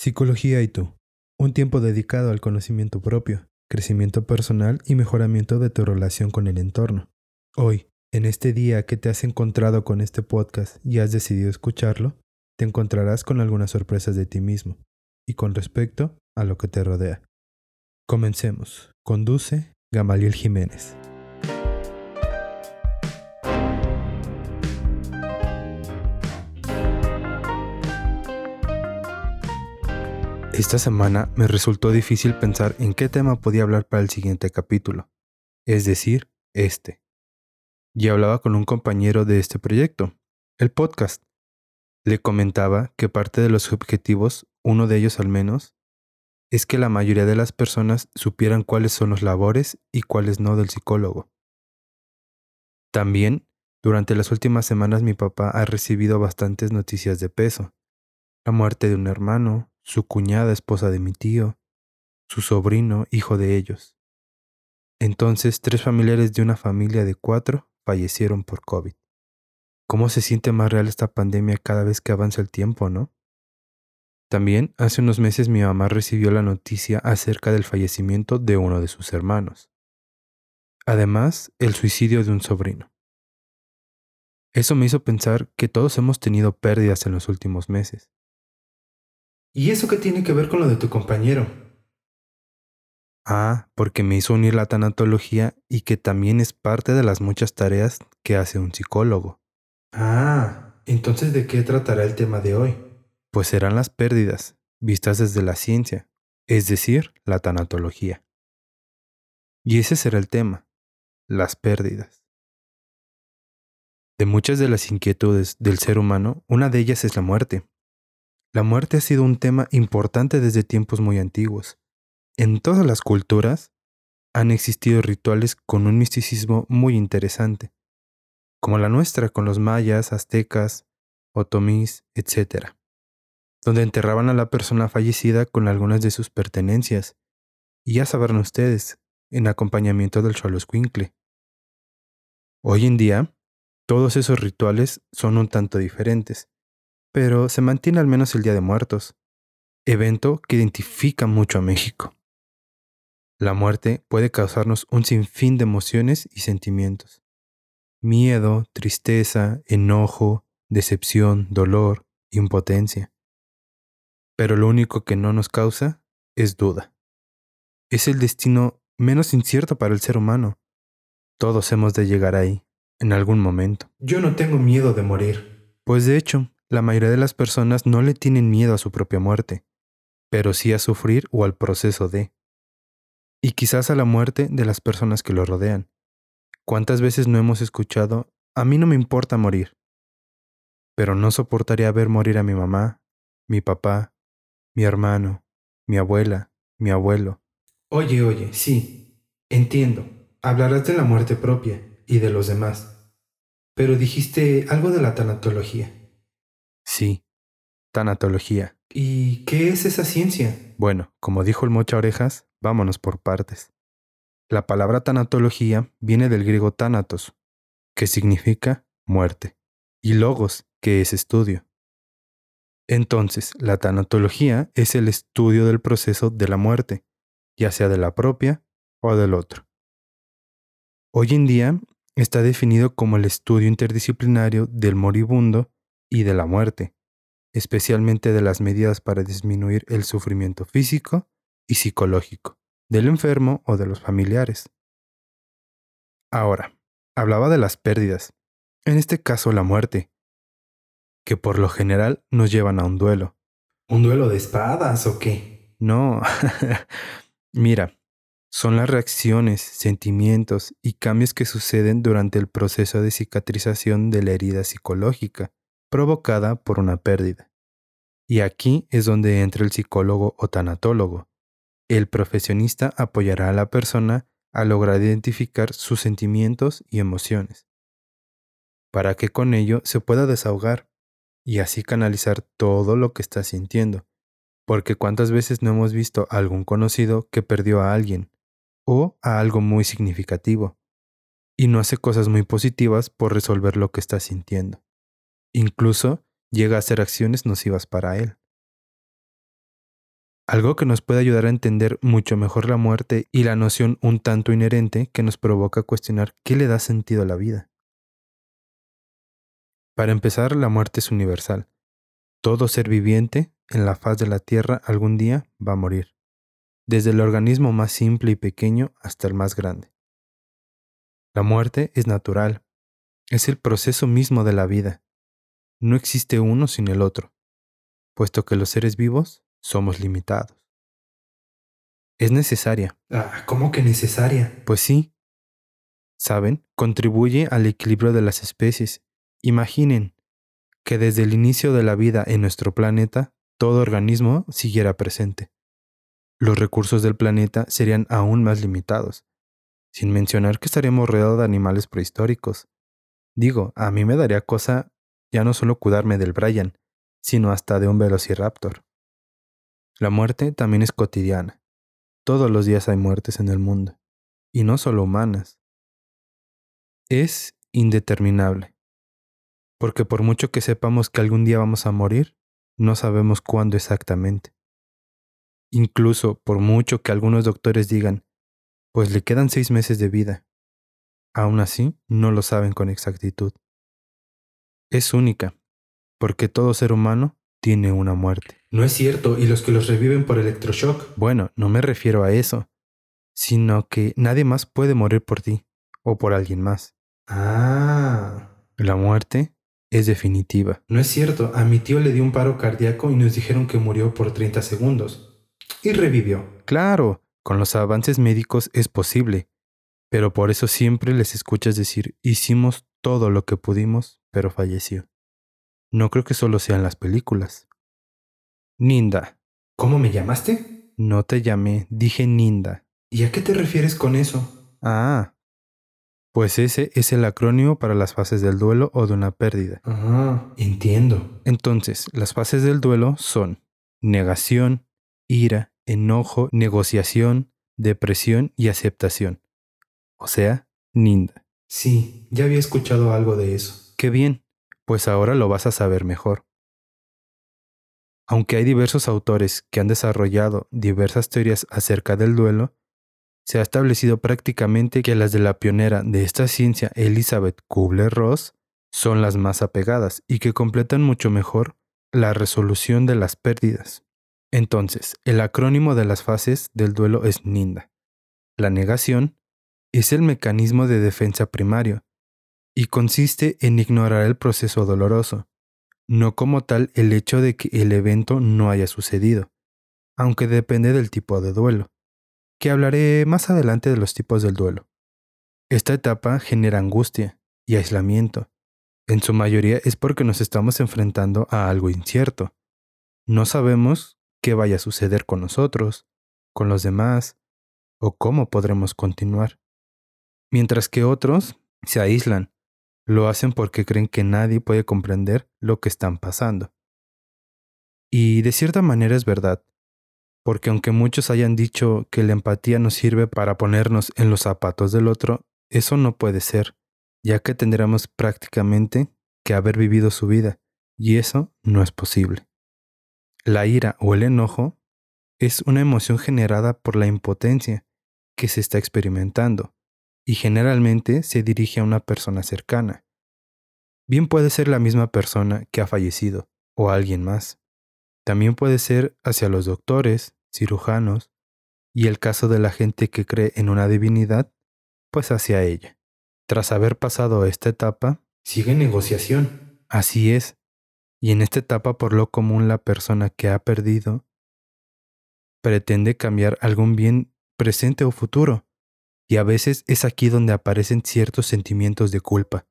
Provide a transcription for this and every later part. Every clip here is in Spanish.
Psicología y tú. Un tiempo dedicado al conocimiento propio, crecimiento personal y mejoramiento de tu relación con el entorno. Hoy, en este día que te has encontrado con este podcast y has decidido escucharlo, te encontrarás con algunas sorpresas de ti mismo y con respecto a lo que te rodea. Comencemos. Conduce Gamaliel Jiménez. Esta semana me resultó difícil pensar en qué tema podía hablar para el siguiente capítulo, es decir, este. Y hablaba con un compañero de este proyecto, el podcast. Le comentaba que parte de los objetivos, uno de ellos al menos, es que la mayoría de las personas supieran cuáles son los labores y cuáles no del psicólogo. También, durante las últimas semanas mi papá ha recibido bastantes noticias de peso. La muerte de un hermano, su cuñada esposa de mi tío, su sobrino hijo de ellos. Entonces, tres familiares de una familia de cuatro fallecieron por COVID. ¿Cómo se siente más real esta pandemia cada vez que avanza el tiempo, no? También, hace unos meses mi mamá recibió la noticia acerca del fallecimiento de uno de sus hermanos. Además, el suicidio de un sobrino. Eso me hizo pensar que todos hemos tenido pérdidas en los últimos meses. ¿Y eso qué tiene que ver con lo de tu compañero? Ah, porque me hizo unir la tanatología y que también es parte de las muchas tareas que hace un psicólogo. Ah, entonces ¿de qué tratará el tema de hoy? Pues serán las pérdidas, vistas desde la ciencia, es decir, la tanatología. Y ese será el tema, las pérdidas. De muchas de las inquietudes del ser humano, una de ellas es la muerte. La muerte ha sido un tema importante desde tiempos muy antiguos. En todas las culturas han existido rituales con un misticismo muy interesante, como la nuestra con los mayas, aztecas, otomís, etc., donde enterraban a la persona fallecida con algunas de sus pertenencias, y ya sabrán ustedes, en acompañamiento del Xoloscuincle. Hoy en día, todos esos rituales son un tanto diferentes, pero se mantiene al menos el Día de Muertos, evento que identifica mucho a México. La muerte puede causarnos un sinfín de emociones y sentimientos. Miedo, tristeza, enojo, decepción, dolor, impotencia. Pero lo único que no nos causa es duda. Es el destino menos incierto para el ser humano. Todos hemos de llegar ahí, en algún momento. Yo no tengo miedo de morir. Pues de hecho, la mayoría de las personas no le tienen miedo a su propia muerte, pero sí a sufrir o al proceso de. Y quizás a la muerte de las personas que lo rodean. ¿Cuántas veces no hemos escuchado, a mí no me importa morir? Pero no soportaría ver morir a mi mamá, mi papá, mi hermano, mi abuela, mi abuelo. Oye, oye, sí, entiendo. Hablarás de la muerte propia y de los demás. Pero dijiste algo de la tanatología. Sí, tanatología. ¿Y qué es esa ciencia? Bueno, como dijo el mocha orejas, vámonos por partes. La palabra tanatología viene del griego thanatos, que significa muerte, y logos, que es estudio. Entonces, la tanatología es el estudio del proceso de la muerte, ya sea de la propia o del otro. Hoy en día está definido como el estudio interdisciplinario del moribundo y de la muerte, especialmente de las medidas para disminuir el sufrimiento físico y psicológico del enfermo o de los familiares. Ahora, hablaba de las pérdidas, en este caso la muerte, que por lo general nos llevan a un duelo. ¿Un duelo de espadas o qué? No, mira, son las reacciones, sentimientos y cambios que suceden durante el proceso de cicatrización de la herida psicológica provocada por una pérdida. Y aquí es donde entra el psicólogo o tanatólogo. El profesionista apoyará a la persona a lograr identificar sus sentimientos y emociones, para que con ello se pueda desahogar y así canalizar todo lo que está sintiendo, porque cuántas veces no hemos visto a algún conocido que perdió a alguien o a algo muy significativo, y no hace cosas muy positivas por resolver lo que está sintiendo. Incluso llega a hacer acciones nocivas para él. algo que nos puede ayudar a entender mucho mejor la muerte y la noción un tanto inherente que nos provoca cuestionar qué le da sentido a la vida. Para empezar, la muerte es universal. Todo ser viviente en la faz de la Tierra algún día va a morir, desde el organismo más simple y pequeño hasta el más grande. La muerte es natural, es el proceso mismo de la vida. No existe uno sin el otro, puesto que los seres vivos somos limitados. Es necesaria. Ah, ¿Cómo que necesaria? Pues sí. ¿Saben? Contribuye al equilibrio de las especies. Imaginen que desde el inicio de la vida en nuestro planeta, todo organismo siguiera presente. Los recursos del planeta serían aún más limitados, sin mencionar que estaríamos rodeados de animales prehistóricos. Digo, a mí me daría cosa ya no solo cuidarme del Brian, sino hasta de un velociraptor. La muerte también es cotidiana. Todos los días hay muertes en el mundo, y no solo humanas. Es indeterminable, porque por mucho que sepamos que algún día vamos a morir, no sabemos cuándo exactamente. Incluso por mucho que algunos doctores digan, pues le quedan seis meses de vida, aún así no lo saben con exactitud. Es única, porque todo ser humano tiene una muerte. No es cierto, y los que los reviven por electroshock. Bueno, no me refiero a eso, sino que nadie más puede morir por ti o por alguien más. Ah. La muerte es definitiva. No es cierto, a mi tío le dio un paro cardíaco y nos dijeron que murió por 30 segundos. Y revivió. Claro, con los avances médicos es posible, pero por eso siempre les escuchas decir, hicimos todo lo que pudimos, pero falleció. No creo que solo sean las películas. Ninda. ¿Cómo me llamaste? No te llamé, dije Ninda. ¿Y a qué te refieres con eso? Ah, pues ese es el acrónimo para las fases del duelo o de una pérdida. Ah, entiendo. Entonces, las fases del duelo son negación, ira, enojo, negociación, depresión y aceptación. O sea, Ninda. Sí, ya había escuchado algo de eso. Qué bien pues ahora lo vas a saber mejor. Aunque hay diversos autores que han desarrollado diversas teorías acerca del duelo, se ha establecido prácticamente que las de la pionera de esta ciencia, Elizabeth Kubler-Ross, son las más apegadas y que completan mucho mejor la resolución de las pérdidas. Entonces, el acrónimo de las fases del duelo es NINDA. La negación es el mecanismo de defensa primario y consiste en ignorar el proceso doloroso, no como tal el hecho de que el evento no haya sucedido, aunque depende del tipo de duelo, que hablaré más adelante de los tipos del duelo. Esta etapa genera angustia y aislamiento. En su mayoría es porque nos estamos enfrentando a algo incierto. No sabemos qué vaya a suceder con nosotros, con los demás, o cómo podremos continuar. Mientras que otros se aíslan lo hacen porque creen que nadie puede comprender lo que están pasando. Y de cierta manera es verdad, porque aunque muchos hayan dicho que la empatía nos sirve para ponernos en los zapatos del otro, eso no puede ser, ya que tendremos prácticamente que haber vivido su vida, y eso no es posible. La ira o el enojo es una emoción generada por la impotencia que se está experimentando, y generalmente se dirige a una persona cercana. Bien puede ser la misma persona que ha fallecido o alguien más. También puede ser hacia los doctores, cirujanos y el caso de la gente que cree en una divinidad, pues hacia ella. Tras haber pasado esta etapa, sigue negociación. Así es. Y en esta etapa por lo común la persona que ha perdido pretende cambiar algún bien presente o futuro y a veces es aquí donde aparecen ciertos sentimientos de culpa,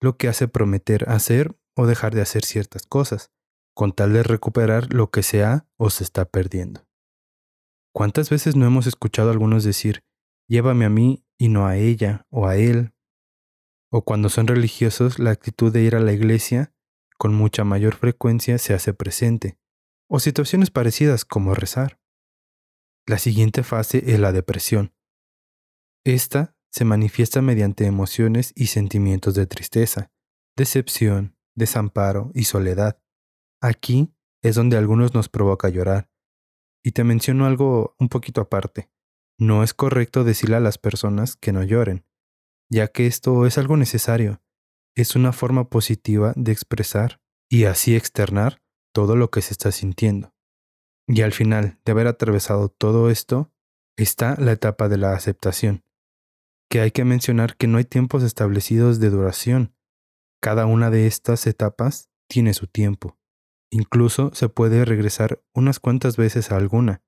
lo que hace prometer hacer o dejar de hacer ciertas cosas, con tal de recuperar lo que se ha o se está perdiendo. ¿Cuántas veces no hemos escuchado a algunos decir, llévame a mí y no a ella o a él? O cuando son religiosos, la actitud de ir a la iglesia con mucha mayor frecuencia se hace presente, o situaciones parecidas como rezar. La siguiente fase es la depresión, esta se manifiesta mediante emociones y sentimientos de tristeza, decepción, desamparo y soledad. Aquí es donde algunos nos provoca llorar, Y te menciono algo un poquito aparte. No es correcto decirle a las personas que no lloren, ya que esto es algo necesario. Es una forma positiva de expresar y así externar todo lo que se está sintiendo. Y al final de haber atravesado todo esto, está la etapa de la aceptación, que hay que mencionar que no hay tiempos establecidos de duración. Cada una de estas etapas tiene su tiempo. Incluso se puede regresar unas cuantas veces a alguna.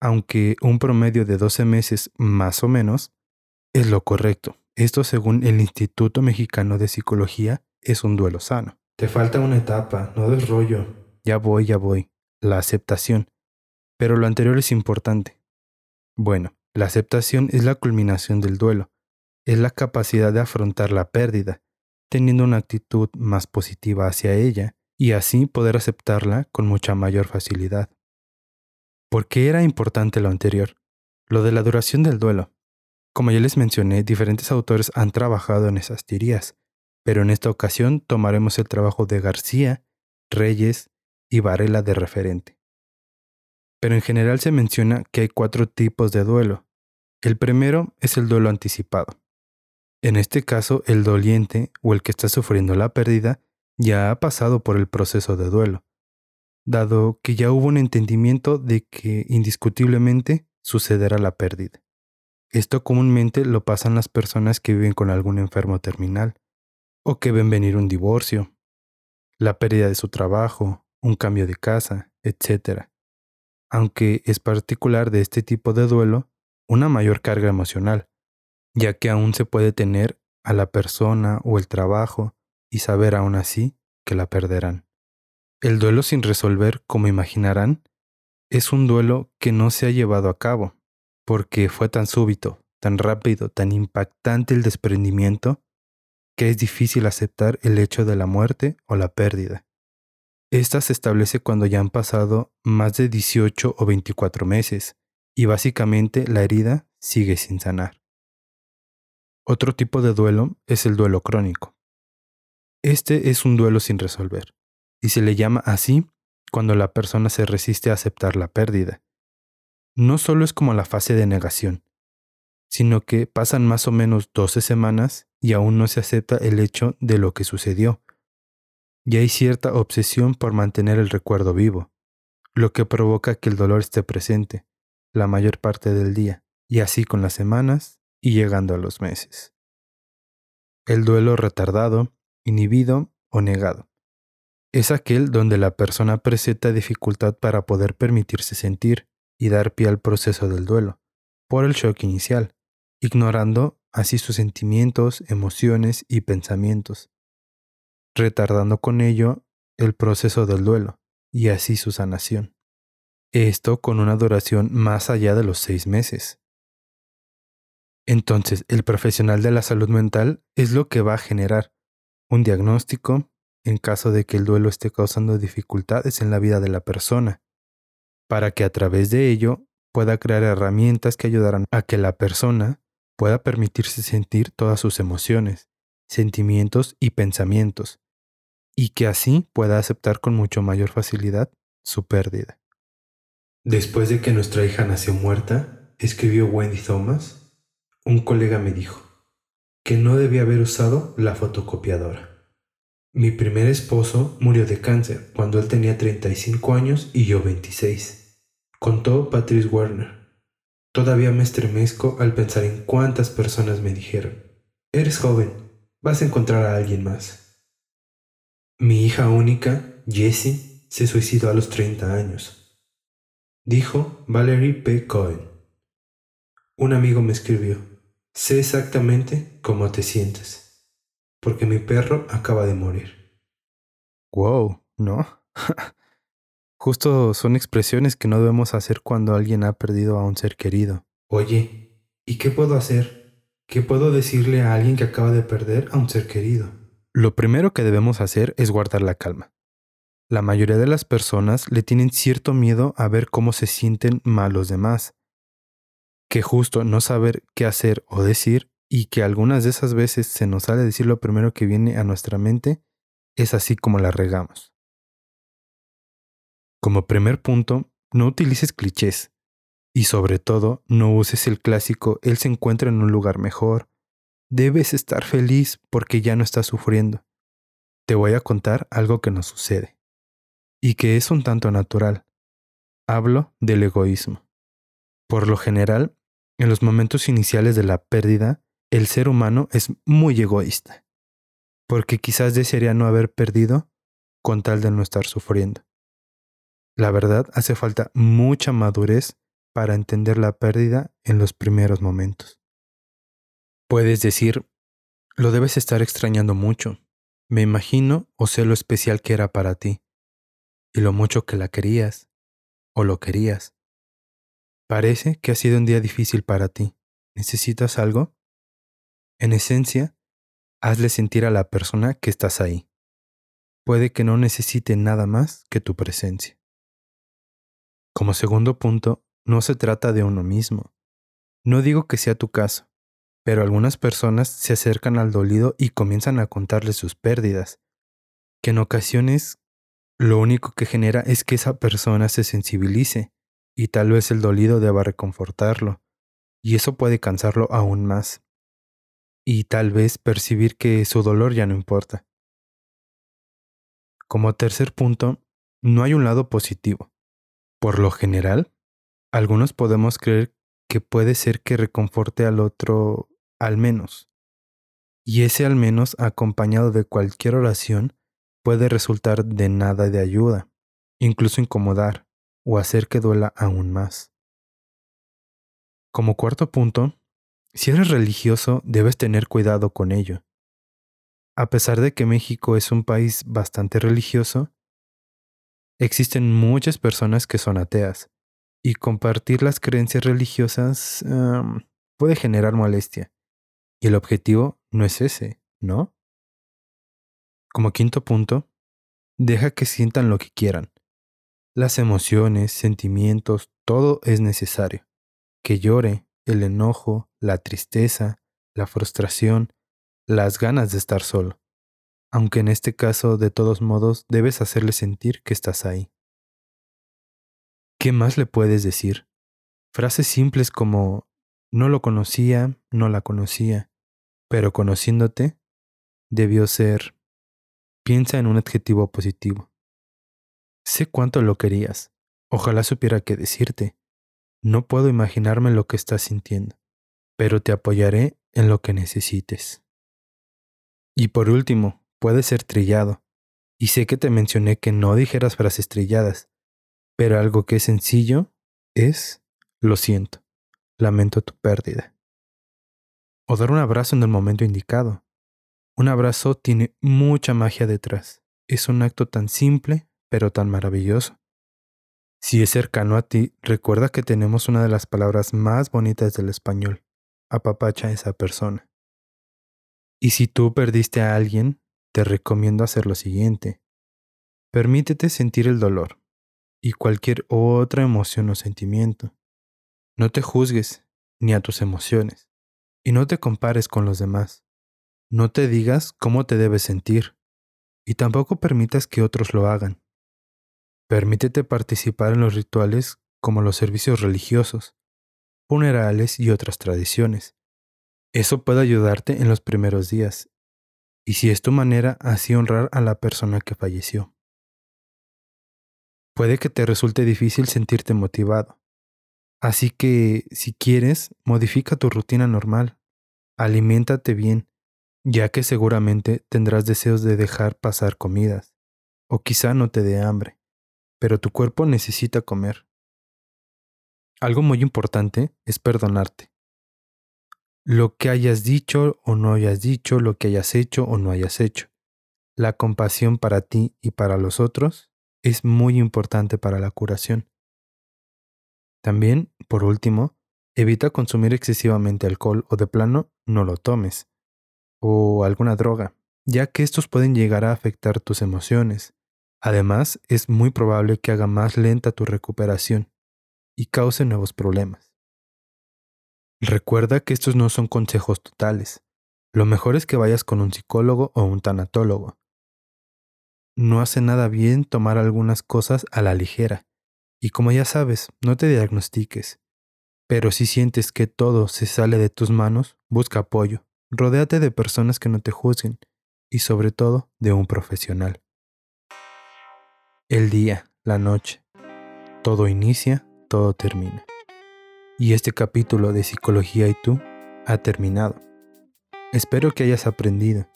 Aunque un promedio de 12 meses más o menos es lo correcto. Esto según el Instituto Mexicano de Psicología es un duelo sano. Te falta una etapa, no des rollo. Ya voy, ya voy. La aceptación. Pero lo anterior es importante. Bueno, la aceptación es la culminación del duelo. Es la capacidad de afrontar la pérdida, teniendo una actitud más positiva hacia ella y así poder aceptarla con mucha mayor facilidad. ¿Por qué era importante lo anterior? Lo de la duración del duelo. Como ya les mencioné, diferentes autores han trabajado en esas teorías, pero en esta ocasión tomaremos el trabajo de García, Reyes y Varela de referente. Pero en general se menciona que hay cuatro tipos de duelo. El primero es el duelo anticipado. En este caso, el doliente o el que está sufriendo la pérdida ya ha pasado por el proceso de duelo, dado que ya hubo un entendimiento de que indiscutiblemente sucederá la pérdida. Esto comúnmente lo pasan las personas que viven con algún enfermo terminal, o que ven venir un divorcio, la pérdida de su trabajo, un cambio de casa, etc. Aunque es particular de este tipo de duelo una mayor carga emocional, ya que aún se puede tener a la persona o el trabajo y saber aún así que la perderán. El duelo sin resolver, como imaginarán, es un duelo que no se ha llevado a cabo, porque fue tan súbito, tan rápido, tan impactante el desprendimiento, que es difícil aceptar el hecho de la muerte o la pérdida. Esta se establece cuando ya han pasado más de 18 o 24 meses y básicamente la herida sigue sin sanar. Otro tipo de duelo es el duelo crónico. Este es un duelo sin resolver, y se le llama así cuando la persona se resiste a aceptar la pérdida. No solo es como la fase de negación, sino que pasan más o menos 12 semanas y aún no se acepta el hecho de lo que sucedió. Y hay cierta obsesión por mantener el recuerdo vivo, lo que provoca que el dolor esté presente la mayor parte del día, y así con las semanas y llegando a los meses. El duelo retardado inhibido o negado. Es aquel donde la persona presenta dificultad para poder permitirse sentir y dar pie al proceso del duelo, por el shock inicial, ignorando así sus sentimientos, emociones y pensamientos, retardando con ello el proceso del duelo y así su sanación. Esto con una duración más allá de los seis meses. Entonces, el profesional de la salud mental es lo que va a generar un diagnóstico en caso de que el duelo esté causando dificultades en la vida de la persona, para que a través de ello pueda crear herramientas que ayudarán a que la persona pueda permitirse sentir todas sus emociones, sentimientos y pensamientos, y que así pueda aceptar con mucho mayor facilidad su pérdida. Después de que nuestra hija nació muerta, escribió Wendy Thomas, un colega me dijo, que no debía haber usado la fotocopiadora. Mi primer esposo murió de cáncer cuando él tenía 35 años y yo 26, contó Patrice Werner. Todavía me estremezco al pensar en cuántas personas me dijeron, eres joven, vas a encontrar a alguien más. Mi hija única, Jessie, se suicidó a los 30 años. Dijo Valerie P. Cohen. Un amigo me escribió, Sé exactamente cómo te sientes, porque mi perro acaba de morir. Wow, ¿no? Justo son expresiones que no debemos hacer cuando alguien ha perdido a un ser querido. Oye, ¿y qué puedo hacer? ¿Qué puedo decirle a alguien que acaba de perder a un ser querido? Lo primero que debemos hacer es guardar la calma. La mayoría de las personas le tienen cierto miedo a ver cómo se sienten mal los demás, que justo no saber qué hacer o decir y que algunas de esas veces se nos sale decir lo primero que viene a nuestra mente, es así como la regamos. Como primer punto, no utilices clichés. Y sobre todo, no uses el clásico él se encuentra en un lugar mejor. Debes estar feliz porque ya no estás sufriendo. Te voy a contar algo que nos sucede. Y que es un tanto natural. Hablo del egoísmo. Por lo general, en los momentos iniciales de la pérdida, el ser humano es muy egoísta. Porque quizás desearía no haber perdido con tal de no estar sufriendo. La verdad, hace falta mucha madurez para entender la pérdida en los primeros momentos. Puedes decir, lo debes estar extrañando mucho. Me imagino o sé lo especial que era para ti, y lo mucho que la querías, o lo querías. Parece que ha sido un día difícil para ti. ¿Necesitas algo? En esencia, hazle sentir a la persona que estás ahí. Puede que no necesite nada más que tu presencia. Como segundo punto, no se trata de uno mismo. No digo que sea tu caso, pero algunas personas se acercan al dolido y comienzan a contarle sus pérdidas, que en ocasiones lo único que genera es que esa persona se sensibilice y tal vez el dolido deba reconfortarlo, y eso puede cansarlo aún más, y tal vez percibir que su dolor ya no importa. Como tercer punto, no hay un lado positivo. Por lo general, algunos podemos creer que puede ser que reconforte al otro al menos. Y ese al menos acompañado de cualquier oración puede resultar de nada de ayuda, incluso incomodar o hacer que duela aún más. Como cuarto punto, si eres religioso debes tener cuidado con ello. A pesar de que México es un país bastante religioso, Existen muchas personas que son ateas y compartir las creencias religiosas puede generar molestia. Y el objetivo no es ese, ¿no? Como quinto punto, deja que sientan lo que quieran. Las emociones, sentimientos, todo es necesario. Que llore, el enojo, la tristeza, la frustración, las ganas de estar solo aunque en este caso de todos modos debes hacerle sentir que estás ahí. ¿Qué más le puedes decir? Frases simples como no lo conocía, no la conocía, pero conociéndote, debió ser... Piensa en un adjetivo positivo. Sé cuánto lo querías. Ojalá supiera qué decirte. No puedo imaginarme lo que estás sintiendo, pero te apoyaré en lo que necesites. Y por último, puede ser trillado. Y sé que te mencioné que no dijeras frases trilladas, pero algo que es sencillo es, lo siento, lamento tu pérdida. O dar un abrazo en el momento indicado. Un abrazo tiene mucha magia detrás. Es un acto tan simple, pero tan maravilloso. Si es cercano a ti, recuerda que tenemos una de las palabras más bonitas del español. Apapacha a esa persona. Y si tú perdiste a alguien, te recomiendo hacer lo siguiente. Permítete sentir el dolor y cualquier otra emoción o sentimiento. No te juzgues ni a tus emociones y no te compares con los demás. No te digas cómo te debes sentir y tampoco permitas que otros lo hagan. Permítete participar en los rituales como los servicios religiosos, funerales y otras tradiciones. Eso puede ayudarte en los primeros días y si es tu manera así honrar a la persona que falleció. Puede que te resulte difícil sentirte motivado. Así que, si quieres, modifica tu rutina normal. Aliméntate bien, ya que seguramente tendrás deseos de dejar pasar comidas, o quizá no te dé hambre, pero tu cuerpo necesita comer. Algo muy importante es perdonarte lo que hayas dicho o no hayas dicho, lo que hayas hecho o no hayas hecho. La compasión para ti y para los otros es muy importante para la curación. También, por último, evita consumir excesivamente alcohol o de plano no lo tomes, o alguna droga, ya que estos pueden llegar a afectar tus emociones. Además, es muy probable que haga más lenta tu recuperación y cause nuevos problemas. Recuerda que estos no son consejos totales. Lo mejor es que vayas con un psicólogo o un tanatólogo. No hace nada bien tomar algunas cosas a la ligera, Y como ya sabes, no te diagnostiques. Pero si sientes que todo se sale de tus manos, busca apoyo. Rodéate de personas que no te juzguen y sobre todo de un profesional. El día, la noche, todo inicia, todo termina. Y este capítulo de Psicología y tú ha terminado. Espero que hayas aprendido,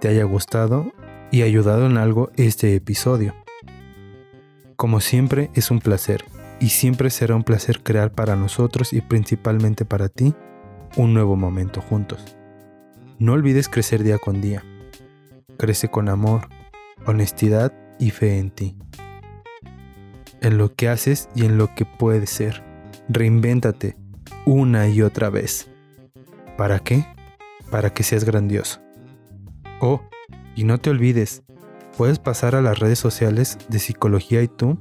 te haya gustado y ayudado en algo este episodio. Como siempre es un placer y siempre será un placer crear para nosotros y principalmente para ti un nuevo momento juntos. No olvides crecer día con día. Crece con amor, honestidad y fe en ti. En lo que haces y en lo que puedes ser. Reinvéntate una y otra vez. ¿Para qué? Para que seas grandioso. Oh, y no te olvides, puedes pasar a las redes sociales de Psicología y tú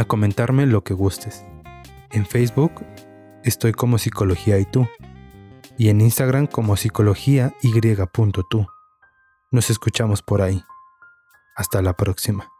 a comentarme lo que gustes. En Facebook estoy como Psicología y tú. Y en Instagram como Psicología Y.tú. Nos escuchamos por ahí. Hasta la próxima.